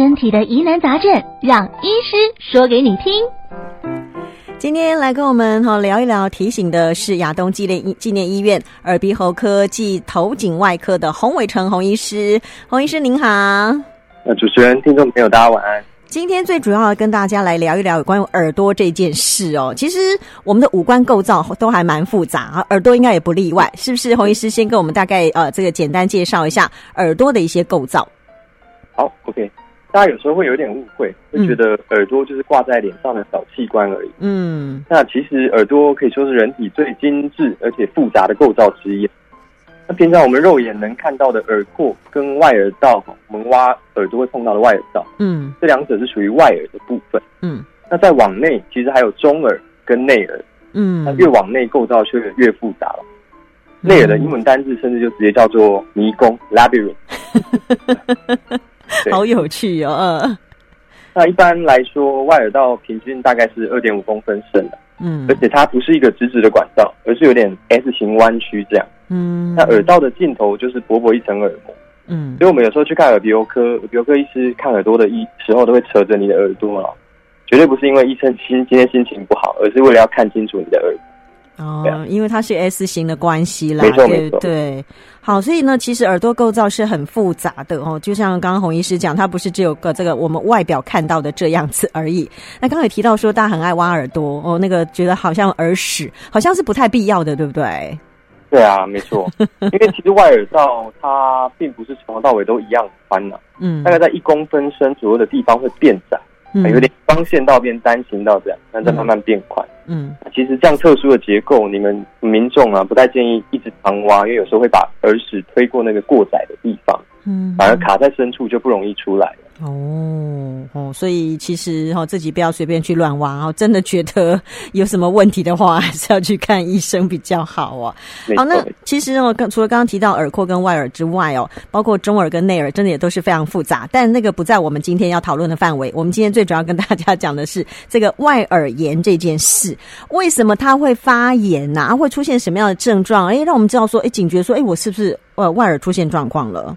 身体的疑难杂症，让医师说给你听。今天来跟我们哈聊一聊，提醒的是亚东纪念医纪念医院耳鼻喉科暨头颈外科的洪伟成洪医师。洪医师您好。那主持人、听众朋友，大家晚安。今天最主要跟大家来聊一聊有关于耳朵这件事哦。其实我们的五官构造都还蛮复杂啊，耳朵应该也不例外，是不是？洪医师先跟我们大概呃这个简单介绍一下耳朵的一些构造。好，OK。大家有时候会有点误会，会觉得耳朵就是挂在脸上的小器官而已。嗯，那其实耳朵可以说是人体最精致而且复杂的构造之一。那平常我们肉眼能看到的耳廓跟外耳道，我们挖耳朵会碰到的外耳道，嗯，这两者是属于外耳的部分，嗯，那再往内其实还有中耳跟内耳，嗯，那越往内构造就越复杂了。内耳的英文单字甚至就直接叫做迷宫 （labyrinth）。好有趣哦！嗯，那一般来说，外耳道平均大概是二点五公分深的，嗯，而且它不是一个直直的管道，而是有点 S 型弯曲这样。嗯，那耳道的尽头就是薄薄一层耳膜。嗯，所以我们有时候去看耳鼻喉科，耳鼻喉科医师看耳朵的医时候，都会扯着你的耳朵啊，绝对不是因为医生心今天心情不好，而是为了要看清楚你的耳朵。哦，因为它是 S 型的关系啦，没错没错，对。好，所以呢，其实耳朵构造是很复杂的哦，就像刚刚洪医师讲，它不是只有个这个我们外表看到的这样子而已。那刚刚也提到说，大家很爱挖耳朵哦，那个觉得好像耳屎，好像是不太必要的，对不对？对啊，没错，因为其实外耳道它并不是从头到尾都一样宽的，嗯，大概在一公分深左右的地方会变窄，嗯，有点双线道变单行道这样，那再慢慢变宽，嗯，其实这样特殊的结构，你们民众啊不太建议一直长挖，因为有时候会把耳屎推过那个过窄的地方，嗯，反而卡在深处就不容易出来了。哦哦，所以其实哈、哦，自己不要随便去乱挖哦。真的觉得 有什么问题的话，还是要去看医生比较好哦。好，那其实哦，刚除了刚刚提到耳廓跟外耳之外哦，包括中耳跟内耳，真的也都是非常复杂。但那个不在我们今天要讨论的范围。我们今天最主要跟大家讲的是这个外耳炎这件事，为什么它会发炎呐、啊？会出现什么样的症状？哎，让我们知道说，哎，警觉说，哎，我是不是呃外耳出现状况了？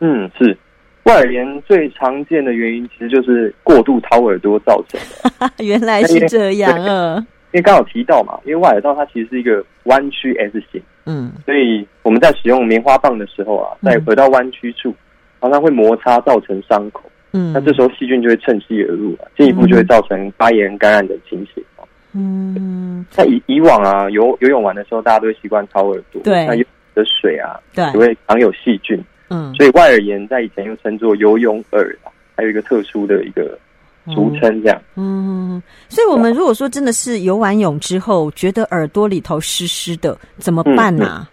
嗯，是。外耳炎最常见的原因，其实就是过度掏耳朵造成的。原来是这样啊！因为刚好提到嘛，因为外耳道它其实是一个弯曲 S 型，嗯，所以我们在使用棉花棒的时候啊，在耳道弯曲处常常会摩擦造成伤口，嗯，那这时候细菌就会趁机而入啊，进一步就会造成发炎感染的情形。嗯，那以以往啊，游游泳完的时候，大家都会习惯掏耳朵，对，那有的水啊，对，也会藏有细菌。嗯，所以外耳炎在以前又称作游泳耳，还有一个特殊的一个俗称这样。嗯，所以我们如果说真的是游完泳之后，觉得耳朵里头湿湿的，怎么办呢？啊？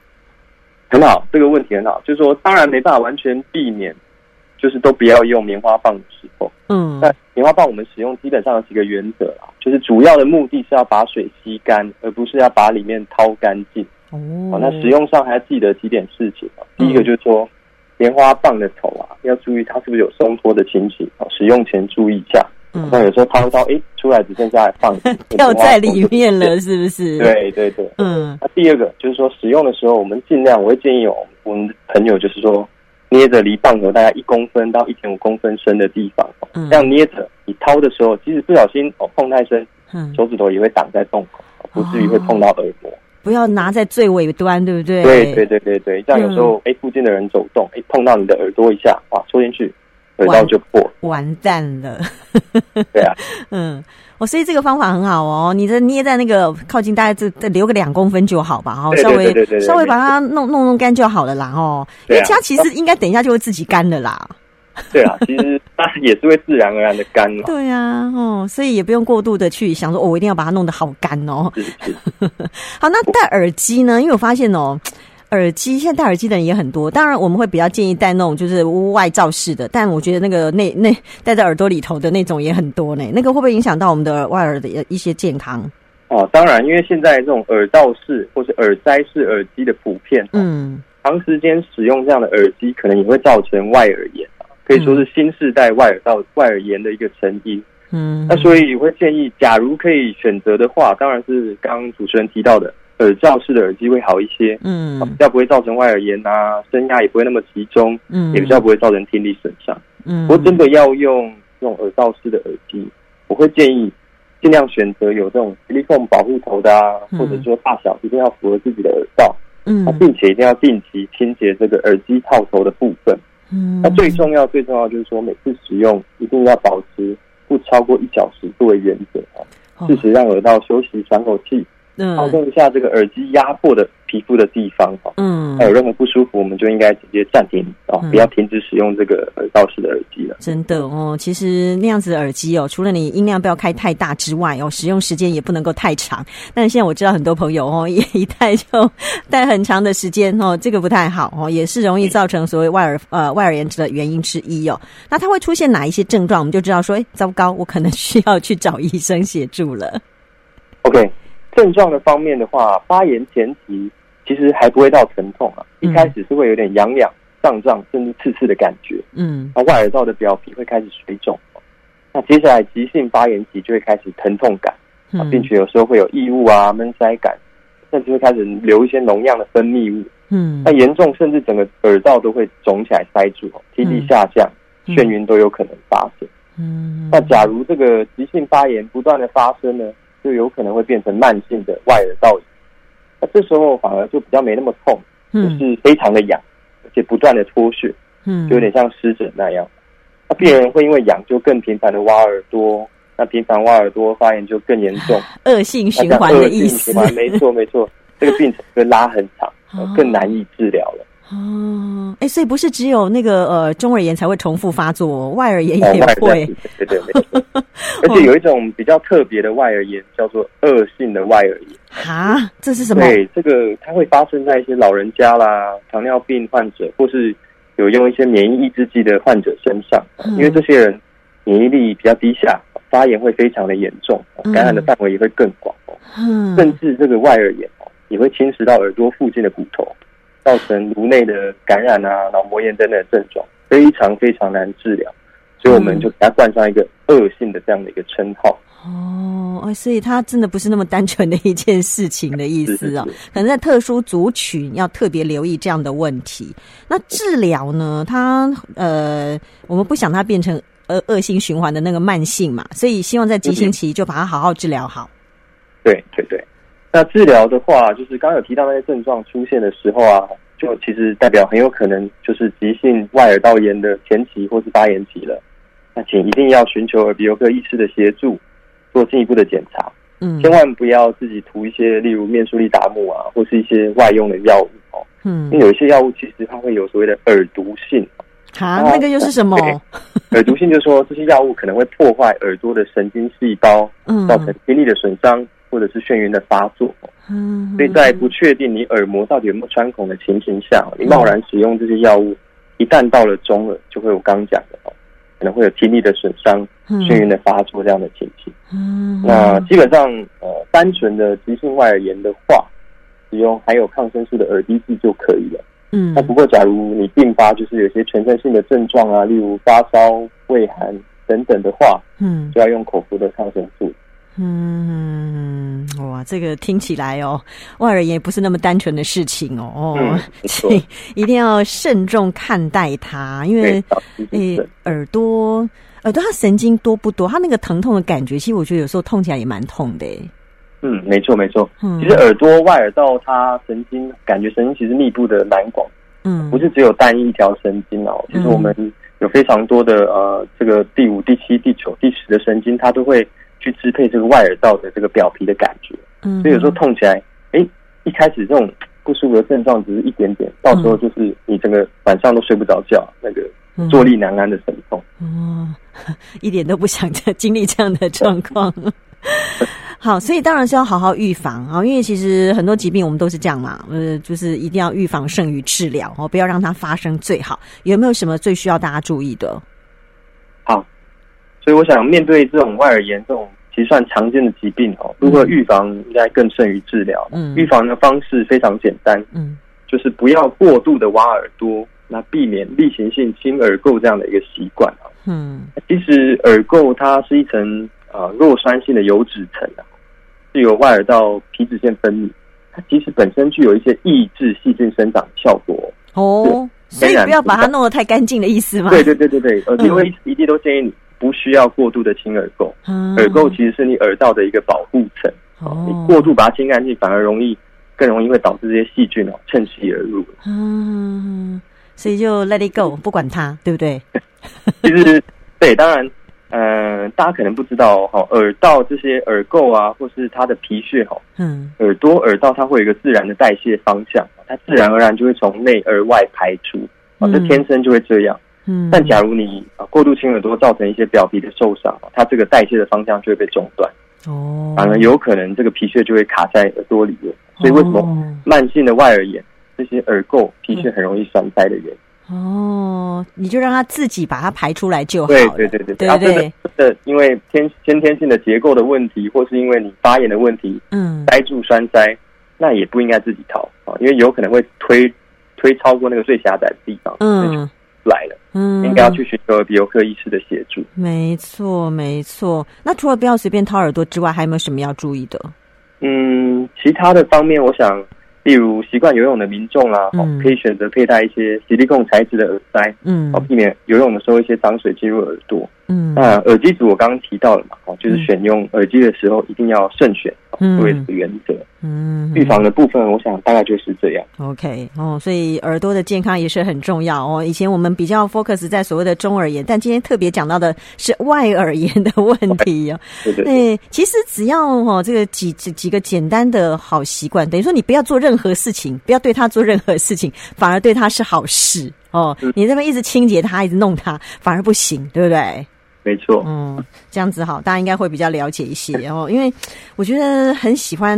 很好，这个问题很好，就是说当然没办法完全避免，就是都不要用棉花棒的时候。嗯，但棉花棒我们使用基本上有几个原则啦，就是主要的目的是要把水吸干，而不是要把里面掏干净。哦，那使用上还要记得几点事情。第一个就是说。棉花棒的头啊，要注意它是不是有松脱的情形啊？使用前注意一下。嗯，那有时候掏一掏，哎，出来只剩下放 掉在里面了，是不是？对对对。嗯。那第二个就是说，使用的时候我们尽量，我会建议哦，我们朋友就是说，捏着离棒头大概一公分到一点五公分深的地方，嗯，这样捏着，你掏的时候，即使不小心哦碰太深，嗯，手指头也会挡在洞口，不至于会碰到耳膜。不要拿在最尾端，对不对？对对对对对，这样有时候哎、嗯，附近的人走动，哎，碰到你的耳朵一下，哇，戳进去，耳道就破，完蛋了。对啊，嗯，我所以这个方法很好哦，你的捏在那个靠近，大概这再留个两公分就好吧，哦，稍微稍微把它弄弄弄干就好了啦，哦，因为它其实应该等一下就会自己干的啦。对啊，其实它也是会自然而然的干嘛。对啊，哦，所以也不用过度的去想说，哦，我一定要把它弄得好干哦。是是 好，那戴耳机呢？因为我发现哦，耳机现在戴耳机的人也很多。当然，我们会比较建议戴那种就是屋外罩式的，但我觉得那个内 内戴在耳朵里头的那种也很多呢。那个会不会影响到我们的外耳的一些健康？哦，当然，因为现在这种耳罩式或是耳塞式耳机的普遍，嗯，长时间使用这样的耳机，可能也会造成外耳炎。可以说是新世代外耳道外耳炎的一个成因。嗯，那所以我会建议，假如可以选择的话，当然是刚刚主持人提到的耳罩式的耳机会好一些，嗯，比较不会造成外耳炎啊，声压也不会那么集中，嗯，也比较不会造成听力损伤，嗯。不过真的要用这种耳罩式的耳机，我会建议尽量选择有这种矽利康保护头的啊，嗯、或者说大小一定要符合自己的耳罩，嗯，并且一定要定期清洁这个耳机套头的部分，嗯。那最重要、最重要就是说，每次使用一定要保持不超过一小时作为原则啊，适时让耳道休息喘口气。放松一下这个耳机压迫的皮肤的地方哈，嗯，还有任何不舒服，我们就应该直接暂停哦，不要停止使用这个耳道式的耳机了。真的哦，其实那样子的耳机哦，除了你音量不要开太大之外哦，使用时间也不能够太长。但是现在我知道很多朋友哦，一 一戴就戴很长的时间哦，这个不太好哦，也是容易造成所谓外耳呃外耳炎的原因之一哦。那它会出现哪一些症状？我们就知道说，哎，糟糕，我可能需要去找医生协助了。OK。症状的方面的话，发炎前期其实还不会到疼痛啊，一开始是会有点痒痒、胀胀，甚至刺刺的感觉。嗯，那外耳道的表皮会开始水肿。那接下来急性发炎期就会开始疼痛感，啊，并且有时候会有异物啊、闷塞感，甚至会开始流一些脓样的分泌物。嗯，那严重甚至整个耳道都会肿起来塞住，听力下降、眩晕都有可能发生。嗯，那假如这个急性发炎不断的发生呢？就有可能会变成慢性的外耳道炎，那这时候反而就比较没那么痛，就是非常的痒，而且不断的脱血，嗯，就有点像湿疹那样。那病人会因为痒就更频繁的挖耳朵，那频繁挖耳朵发炎就更严重，恶性循环的意思。没错没错，这个病程会拉很长，更难以治疗了。哦，哎，所以不是只有那个呃中耳炎才会重复发作，外耳炎也会。哦、对对对，而且有一种比较特别的外耳炎，叫做恶性的外耳炎。哈，这是什么？对，这个它会发生在一些老人家啦、糖尿病患者，或是有用一些免疫抑制剂的患者身上，嗯、因为这些人免疫力比较低下，发炎会非常的严重，感染的范围也会更广。嗯，甚至这个外耳炎哦，也会侵蚀到耳朵附近的骨头。造成颅内的感染啊、脑膜炎等等的症状，非常非常难治疗，所以我们就给它冠上一个恶性的这样的一个称号。哦，所以它真的不是那么单纯的一件事情的意思啊、哦，可能在特殊族群要特别留意这样的问题。那治疗呢？它呃，我们不想它变成恶恶性循环的那个慢性嘛，所以希望在急性期就把它好好治疗好。对对对。那治疗的话，就是刚刚有提到那些症状出现的时候啊，就其实代表很有可能就是急性外耳道炎的前期或是发炎期了。那请一定要寻求耳鼻喉科医师的协助，做进一步的检查。嗯，千万不要自己涂一些，例如面舒利达木啊，或是一些外用的药物哦。嗯，因为有一些药物其实它会有所谓的耳毒性。啊，那个又是什么？耳毒性就是说这些药物可能会破坏耳朵的神经细胞，嗯，造成听力的损伤。或者是眩晕的发作，嗯，所以在不确定你耳膜到底有没有穿孔的情形下，你贸然使用这些药物，一旦到了中耳，就会我刚讲的哦，可能会有听力的损伤、眩晕的发作这样的情形。嗯，那基本上呃，单纯的急性外耳炎的话，使用含有抗生素的耳滴剂就可以了。嗯，那不过假如你并发就是有些全身性的症状啊，例如发烧、畏寒等等的话，嗯，就要用口服的抗生素。嗯，哇，这个听起来哦，外耳炎不是那么单纯的事情哦，哦，嗯、请一定要慎重看待它，因为诶，耳朵耳朵它神经多不多？它那个疼痛的感觉，其实我觉得有时候痛起来也蛮痛的。嗯，没错没错，嗯。其实耳朵外耳道它神经感觉神经其实密布的蛮广，嗯，不是只有单一一条神经哦，其实我们有非常多的呃，这个第五、第七、第九、第十的神经，它都会。去支配这个外耳道的这个表皮的感觉，嗯，所以有时候痛起来，哎，一开始这种不舒服的症状只是一点点，到时候就是你整个晚上都睡不着觉，那个坐立难安的神痛，哦，一点都不想再经历这样的状况。好，所以当然是要好好预防啊，因为其实很多疾病我们都是这样嘛，呃，就是一定要预防胜于治疗哦，不要让它发生最好。有没有什么最需要大家注意的？好。所以我想面对这种外耳炎这种其实算常见的疾病哦，如何预防应该更胜于治疗。嗯，预防的方式非常简单，嗯，就是不要过度的挖耳朵，那避免例行性清耳垢这样的一个习惯啊。嗯，其实耳垢它是一层啊弱酸性的油脂层啊，是由外耳道皮脂腺分泌。它其实本身具有一些抑制细菌生长的效果哦。所以不要把它弄得太干净的意思嘛？对对对对对，耳鼻喉医师一定都建议你不需要过度的清耳垢。嗯、耳垢其实是你耳道的一个保护层。哦，你过度把它清干净，反而容易更容易会导致这些细菌哦趁虚而入。嗯，所以就 let it go，不管它，对不对？其实对，当然。嗯、呃，大家可能不知道哈，耳道这些耳垢啊，或是它的皮屑哈，嗯，耳朵耳道它会有一个自然的代谢方向，它自然而然就会从内而外排出，啊，这天生就会这样。嗯，但假如你啊过度清耳朵，造成一些表皮的受伤，它这个代谢的方向就会被中断。哦，反而有可能这个皮屑就会卡在耳朵里面，所以为什么慢性的外耳炎这些耳垢皮屑很容易栓塞的原因。哦，你就让它自己把它排出来就好了。对对对对对，对，对，因为天先天性的结构的问题，或是因为你发炎的问题，嗯，塞住栓塞，那也不应该自己掏啊，因为有可能会推推超过那个最狭窄的地方，嗯，来了，嗯，应该要去寻求耳鼻喉科医师的协助。没错没错，那除了不要随便掏耳朵之外，还有没有什么要注意的？嗯，其他的方面，我想。例如习惯游泳的民众啦，哦，可以选择佩戴一些矽利控材质的耳塞，嗯，哦避免游泳的时候一些脏水进入耳朵。嗯，那耳机组我刚刚提到了嘛，哦，就是选用耳机的时候一定要慎选，嗯，作为这个原则。嗯，预防的部分，我想大概就是这样。OK，哦，所以耳朵的健康也是很重要哦。以前我们比较 focus 在所谓的中耳炎，但今天特别讲到的是外耳炎的问题哦。对对对，其实只要哦这个几几几个简单的好习惯，等于说你不要做任何事情，不要对他做任何事情，反而对他是好事哦。你这边一直清洁它，一直弄它，反而不行，对不对？没错，嗯，这样子好，大家应该会比较了解一些。哦，因为我觉得很喜欢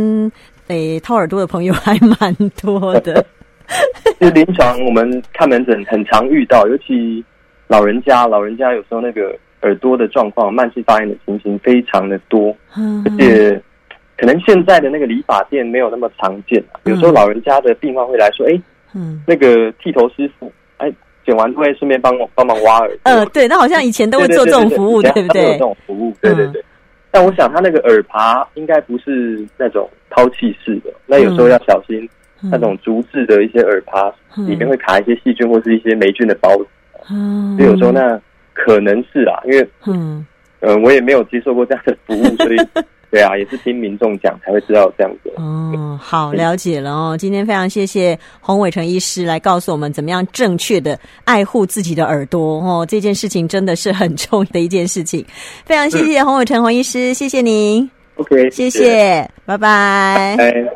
诶掏耳朵的朋友还蛮多的。其实临床我们看门诊很常遇到，尤其老人家，老人家有时候那个耳朵的状况、慢性发炎的情形非常的多，嗯，而且可能现在的那个理发店没有那么常见。有时候老人家的病患会来说：“哎，嗯，那个剃头师傅，哎。”剪完都会顺便帮我帮忙挖耳朵。呃，对，那好像以前都会做这种服务，对不对？有这种服务，对对对。但我想他那个耳耙应该不是那种抛弃式的，那有时候要小心那种竹制的一些耳耙里面会卡一些细菌或是一些霉菌的孢子。嗯，所以有时候那可能是啊，因为嗯嗯，我也没有接受过这样的服务，所以。对啊，也是听民众讲才会知道这样子。哦，好，了解了哦。今天非常谢谢洪伟成医师来告诉我们怎么样正确的爱护自己的耳朵哦。这件事情真的是很重要的一件事情。非常谢谢洪伟成洪医师，谢谢您。OK，谢谢，拜拜。拜拜。